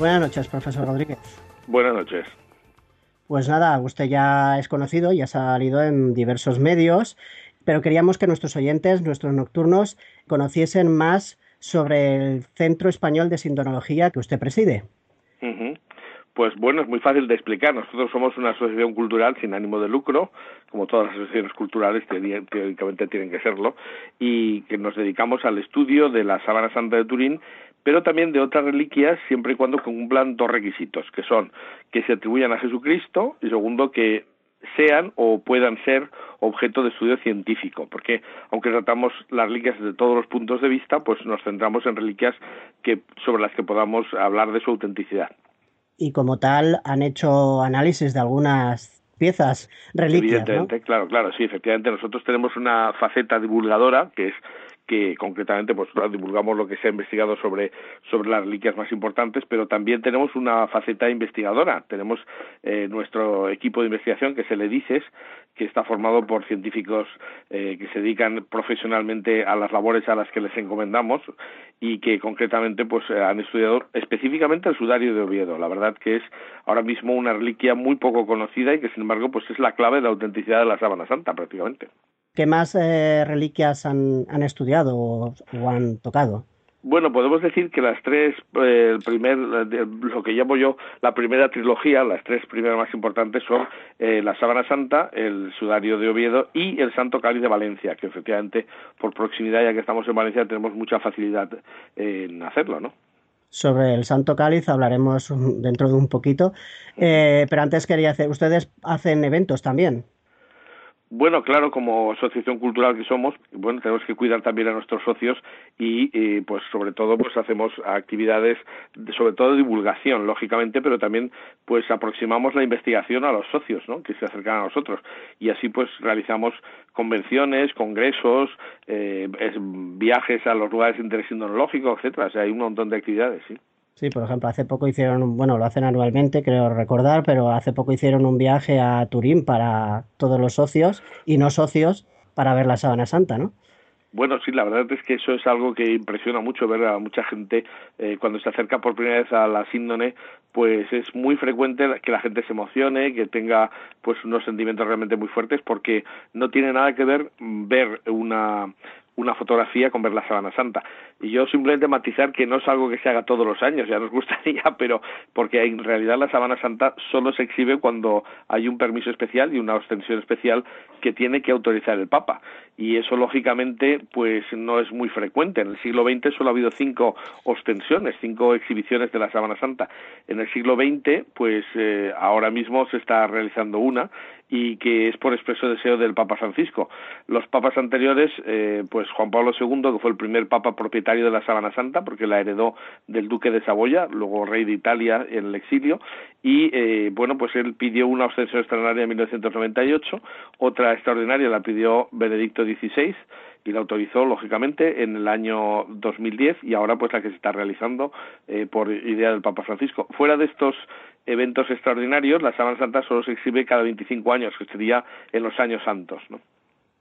Buenas noches, profesor Rodríguez. Buenas noches. Pues nada, usted ya es conocido y ha salido en diversos medios, pero queríamos que nuestros oyentes, nuestros nocturnos, conociesen más sobre el Centro Español de Sindonología que usted preside. Pues bueno, es muy fácil de explicar. Nosotros somos una asociación cultural sin ánimo de lucro, como todas las asociaciones culturales teóricamente tienen que serlo, y que nos dedicamos al estudio de la Sábana Santa de Turín pero también de otras reliquias siempre y cuando cumplan dos requisitos, que son que se atribuyan a Jesucristo y segundo que sean o puedan ser objeto de estudio científico, porque aunque tratamos las reliquias desde todos los puntos de vista, pues nos centramos en reliquias que sobre las que podamos hablar de su autenticidad. Y como tal, han hecho análisis de algunas piezas reliquias. Evidentemente, claro, claro, sí, efectivamente. Nosotros tenemos una faceta divulgadora que es que concretamente pues divulgamos lo que se ha investigado sobre, sobre las reliquias más importantes, pero también tenemos una faceta investigadora. Tenemos eh, nuestro equipo de investigación que se le dices, que está formado por científicos eh, que se dedican profesionalmente a las labores a las que les encomendamos y que concretamente pues han estudiado específicamente el sudario de Oviedo. La verdad que es ahora mismo una reliquia muy poco conocida y que sin embargo pues es la clave de la autenticidad de la sábana santa prácticamente. ¿Qué más eh, reliquias han, estudiado o, han tocado? Bueno, podemos decir que las tres, eh, el primer, lo que llamo yo la primera trilogía, las tres primeras más importantes son eh, la Sábana Santa, el Sudario de Oviedo y el Santo Cáliz de Valencia, que efectivamente por proximidad, ya que estamos en Valencia, tenemos mucha facilidad en hacerlo, ¿no? Sobre el Santo Cáliz hablaremos dentro de un poquito, pero antes quería hacer, ustedes hacen eventos también. Bueno, claro, como asociación cultural que somos, bueno, tenemos que cuidar también a nuestros socios y, pues sobre todo pues hacemos actividades de, sobre todo divulgación, lógicamente, pero también pues aproximamos la investigación a los socios, ¿no? Que se acercan a nosotros y así pues realizamos convenciones, congresos, eh, viajes a los lugares de interés etcétera. O sea, hay un montón de actividades, sí. Sí, por ejemplo, hace poco hicieron, bueno, lo hacen anualmente, creo recordar, pero hace poco hicieron un viaje a Turín para todos los socios y no socios para ver la Sábana Santa, ¿no? Bueno, sí, la verdad es que eso es algo que impresiona mucho ver a mucha gente eh, cuando se acerca por primera vez a la síndone, pues es muy frecuente que la gente se emocione, que tenga pues unos sentimientos realmente muy fuertes, porque no tiene nada que ver ver una una fotografía con ver la Sábana Santa. Y yo simplemente matizar que no es algo que se haga todos los años, ya nos gustaría, pero porque en realidad la Sábana Santa solo se exhibe cuando hay un permiso especial y una ostensión especial que tiene que autorizar el Papa. Y eso, lógicamente, pues no es muy frecuente. En el siglo XX solo ha habido cinco ostensiones, cinco exhibiciones de la Sábana Santa. En el siglo XX, pues eh, ahora mismo se está realizando una y que es por expreso deseo del Papa Francisco. Los papas anteriores, eh, pues Juan Pablo II, que fue el primer papa propietario de la Sábana Santa, porque la heredó del duque de Saboya, luego rey de Italia en el exilio, y eh, bueno, pues él pidió una ostensión extraordinaria en 1998, otra extraordinaria la pidió Benedicto XVI, y la autorizó lógicamente en el año 2010 y ahora pues la que se está realizando eh, por idea del Papa Francisco. Fuera de estos eventos extraordinarios, la Sábana Santa solo se exhibe cada 25 años, que sería en los años santos, ¿no?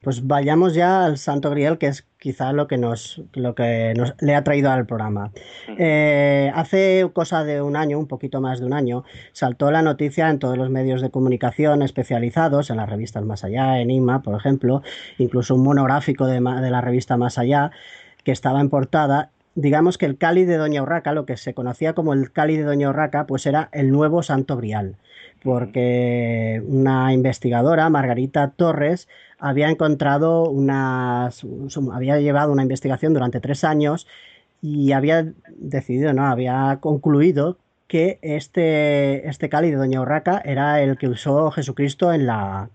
Pues vayamos ya al Santo Grial, que es quizá lo que nos, lo que nos le ha traído al programa. Eh, hace cosa de un año, un poquito más de un año, saltó la noticia en todos los medios de comunicación especializados, en las revistas Más Allá, en IMA, por ejemplo, incluso un monográfico de, de la revista Más Allá, que estaba en portada digamos que el Cali de Doña Urraca, lo que se conocía como el Cali de Doña Urraca, pues era el nuevo Santo Grial, porque una investigadora, Margarita Torres, había encontrado unas, había llevado una investigación durante tres años y había decidido, no, había concluido que este, este de Doña Urraca era el que usó Jesucristo en la,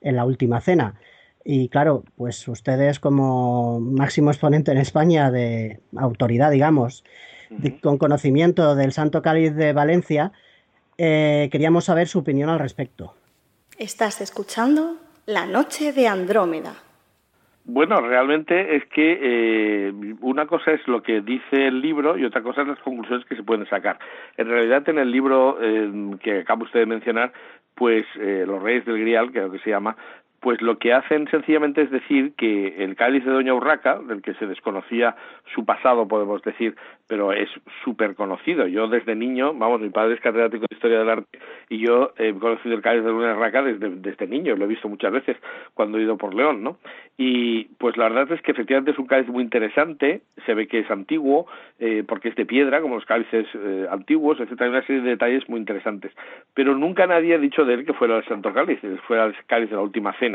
en la última cena. Y claro, pues ustedes como máximo exponente en España de autoridad, digamos, con conocimiento del Santo Cáliz de Valencia, eh, queríamos saber su opinión al respecto. Estás escuchando La Noche de Andrómeda. Bueno, realmente es que eh, una cosa es lo que dice el libro y otra cosa es las conclusiones que se pueden sacar. En realidad, en el libro eh, que acaba usted de mencionar, pues Los Reyes del Grial, que es lo que se llama, pues lo que hacen sencillamente es decir que el cáliz de Doña Urraca, del que se desconocía su pasado, podemos decir, pero es súper conocido. Yo desde niño, vamos, mi padre es catedrático de Historia del Arte y yo he conocido el cáliz de Doña Urraca desde, desde niño, lo he visto muchas veces cuando he ido por León, ¿no? Y pues la verdad es que efectivamente es un cáliz muy interesante, se ve que es antiguo, eh, porque es de piedra, como los cálices eh, antiguos, etcétera, hay una serie de detalles muy interesantes. Pero nunca nadie ha dicho de él que fuera el Santo Cáliz, fuera el cáliz de la última cena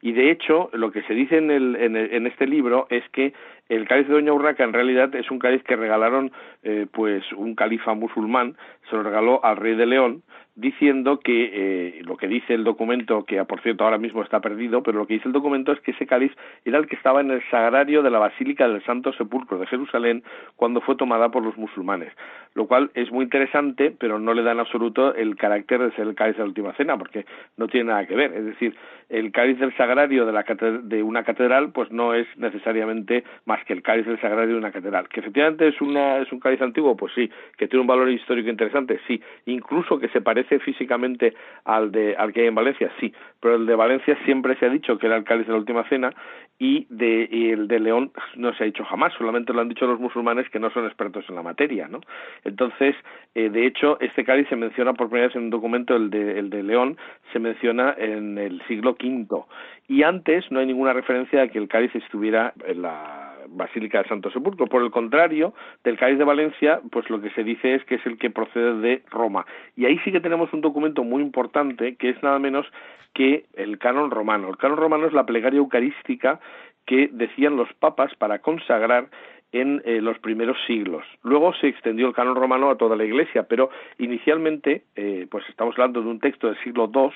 y de hecho, lo que se dice en, el, en, este libro es que el cáliz de Doña Urraca en realidad es un cáliz que regalaron eh, pues un califa musulmán, se lo regaló al rey de León, diciendo que eh, lo que dice el documento, que por cierto ahora mismo está perdido, pero lo que dice el documento es que ese cáliz era el que estaba en el sagrario de la Basílica del Santo Sepulcro de Jerusalén cuando fue tomada por los musulmanes, lo cual es muy interesante, pero no le da en absoluto el carácter de ser el cáliz de la última cena, porque no tiene nada que ver, es decir, el cáliz del sagrario de, la de una catedral pues no es necesariamente más que el cáliz del sagrario de una catedral, que efectivamente es, una, es un cáliz antiguo, pues sí, que tiene un valor histórico interesante, sí, incluso que se parece físicamente al, de, al que hay en Valencia? Sí, pero el de Valencia siempre se ha dicho que era el cáliz de la última cena y, de, el de León no se ha dicho jamás, solamente lo han dicho los musulmanes que no son expertos en la materia, ¿no? Entonces, eh, de hecho, este cáliz se menciona por primera vez en un documento, el de, el de León, se menciona en el siglo V y antes no hay ninguna referencia a que el cáliz estuviera en la Basílica de Santo Sepulcro. Por el contrario, del cáliz de Valencia, pues lo que se dice es que es el que procede de Roma. Y ahí sí que tenemos un documento muy importante que es nada menos que el canon romano. El canon romano es la plegaria eucarística que decían los papas para consagrar en eh, los primeros siglos. Luego se extendió el canon romano a toda la Iglesia, pero inicialmente, eh, pues estamos hablando de un texto del siglo II,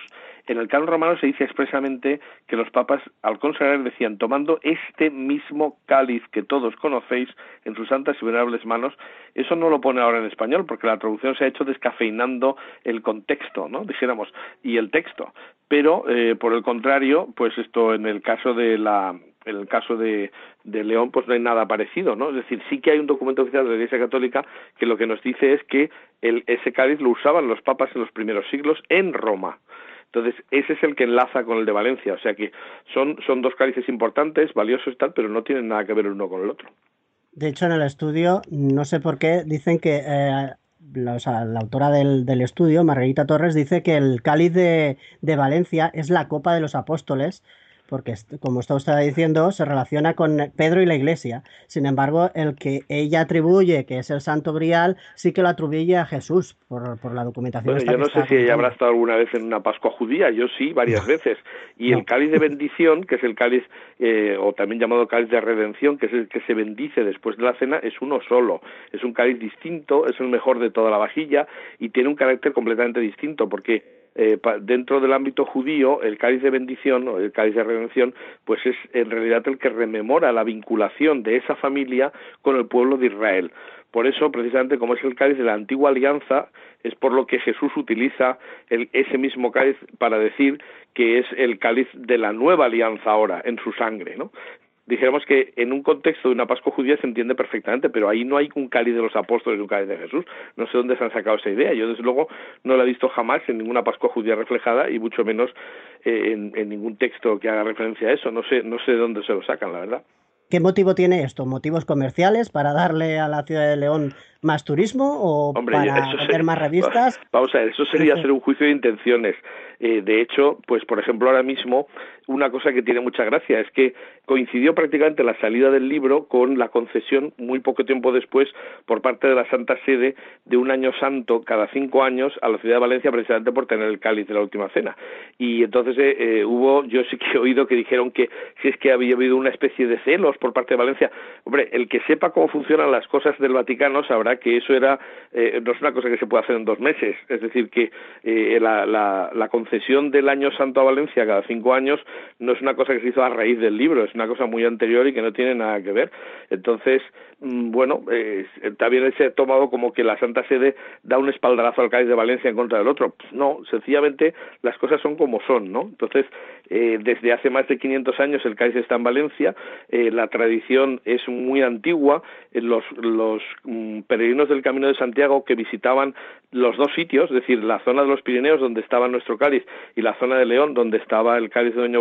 en el canon romano se dice expresamente que los papas al consagrar decían, tomando este mismo cáliz que todos conocéis en sus santas y venerables manos, eso no lo pone ahora en español, porque la traducción se ha hecho descafeinando el contexto, ¿no? Dijéramos, y el texto. Pero, eh, por el contrario, pues esto en el caso de la en el caso de, León pues no hay nada parecido, ¿no? Es decir, sí que hay un documento oficial de la Iglesia Católica que lo que nos dice es que el, ese cáliz lo usaban los papas en los primeros siglos en Roma. Entonces, ese es el que enlaza con el de Valencia, o sea que son, son dos cálices importantes, valiosos y tal, pero no tienen nada que ver el uno con el otro. De hecho, en el estudio, no sé por qué, dicen que eh, la, la, autora del, del, estudio, Margarita Torres, dice que el cáliz de Valencia es la copa de los apóstoles porque como usted estaba diciendo, se relaciona con Pedro y la iglesia. Sin embargo, el que ella atribuye, que es el Santo Grial, sí que lo atribuye a Jesús por, por la documentación. Bueno, yo no sé si ella habrá estado alguna vez en una Pascua judía, yo sí, varias veces. Y el cáliz de bendición, que es el cáliz, eh, o también llamado cáliz de redención, que es el que se bendice después de la cena, es uno solo. Es un cáliz distinto, es el mejor de toda la vajilla y tiene un carácter completamente distinto, porque eh, dentro del ámbito judío, el cáliz de bendición o el cáliz de redención, pues es en realidad el que rememora la vinculación de esa familia con el pueblo de Israel. Por eso, precisamente, como es el cáliz de la antigua alianza, es por lo que Jesús utiliza ese mismo cáliz para decir que es el cáliz de la nueva alianza ahora, en su sangre, ¿no? Dijéramos que en un contexto de una Pascua judía se entiende perfectamente, pero ahí no hay un cáliz de los apóstoles y un cáliz de Jesús. No sé dónde se han sacado esa idea. Yo, desde luego, no la he visto jamás en ninguna Pascua judía reflejada y mucho menos eh, en, en, ningún texto que haga referencia a eso. No sé, no sé de dónde se lo sacan, la verdad. ¿Qué motivo tiene esto? ¿Motivos comerciales para darle a la ciudad de León más turismo o para vender más revistas? Vamos a ver, eso sería hacer un juicio de intenciones. Eh, de hecho, pues por ejemplo ahora mismo una cosa que tiene mucha gracia es que coincidió prácticamente la salida del libro con la concesión muy poco tiempo después por parte de la Santa Sede de un año santo cada cinco años a la ciudad de Valencia precisamente por tener el cáliz de la última cena. Y entonces eh, eh, hubo, yo sí que he oído que dijeron que si es que había habido una especie de celos por parte de Valencia. Hombre, el que sepa cómo funcionan las cosas del Vaticano sabrá que eso era no es una cosa que se puede hacer en dos meses. Es decir, que la, la, la concesión del año santo a Valencia cada cinco años no es una cosa que se hizo a raíz del libro, es una cosa muy anterior y que no tiene nada que ver. Entonces, mm, bueno, eh, también se ha tomado como que la Santa Sede da un espaldarazo al Cádiz de Valencia en contra del otro. Pues no, sencillamente las cosas son como son, ¿no? Entonces, eh, desde hace más de 500 años el Cádiz está en Valencia, eh, la tradición es muy antigua, eh, los, los mm, peregrinos del Camino de Santiago que visitaban los dos sitios, es decir, la zona de los Pirineos donde estaba nuestro Cádiz y la zona de León donde estaba el Cádiz de Doña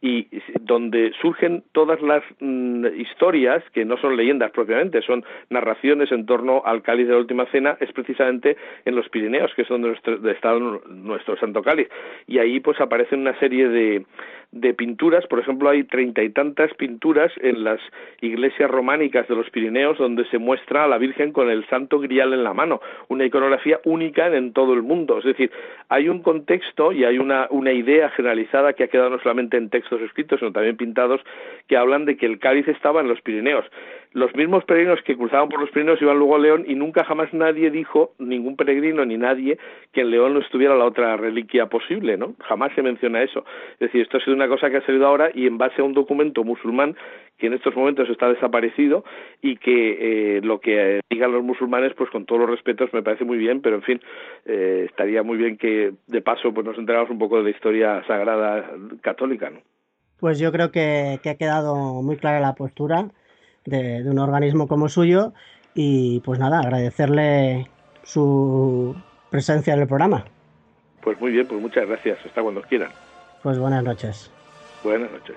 Y donde surgen todas las mm, historias que no son leyendas propiamente, son narraciones en torno al Cáliz de la Última Cena, es precisamente en los Pirineos, que es donde está nuestro Santo Cáliz. Y ahí pues aparecen una serie de, de pinturas, por ejemplo, hay treinta y tantas pinturas en las iglesias románicas de los Pirineos donde se muestra a la Virgen con el Santo Grial en la mano, una iconografía única en todo el mundo. Es decir, hay un contexto y hay una, una idea generalizada que ha quedado no solamente en textos escritos, sino también pintados, que hablan de que el cáliz estaba en los Pirineos los mismos peregrinos que cruzaban por los Pirineos iban luego a León y nunca jamás nadie dijo, ningún peregrino ni nadie, que en León no estuviera la otra reliquia posible, ¿no? Jamás se menciona eso. Es decir, esto ha sido una cosa que ha salido ahora y en base a un documento musulmán que en estos momentos está desaparecido y que eh, lo que digan los musulmanes, pues con todos los respetos me parece muy bien, pero en fin, eh, estaría muy bien que de paso pues nos enteráramos un poco de la historia sagrada católica, ¿no? Pues yo creo que, que ha quedado muy clara la postura de, un organismo como suyo y pues nada, agradecerle su presencia en el programa. Pues muy bien, pues muchas gracias, hasta cuando quieran. Pues buenas noches. Buenas noches.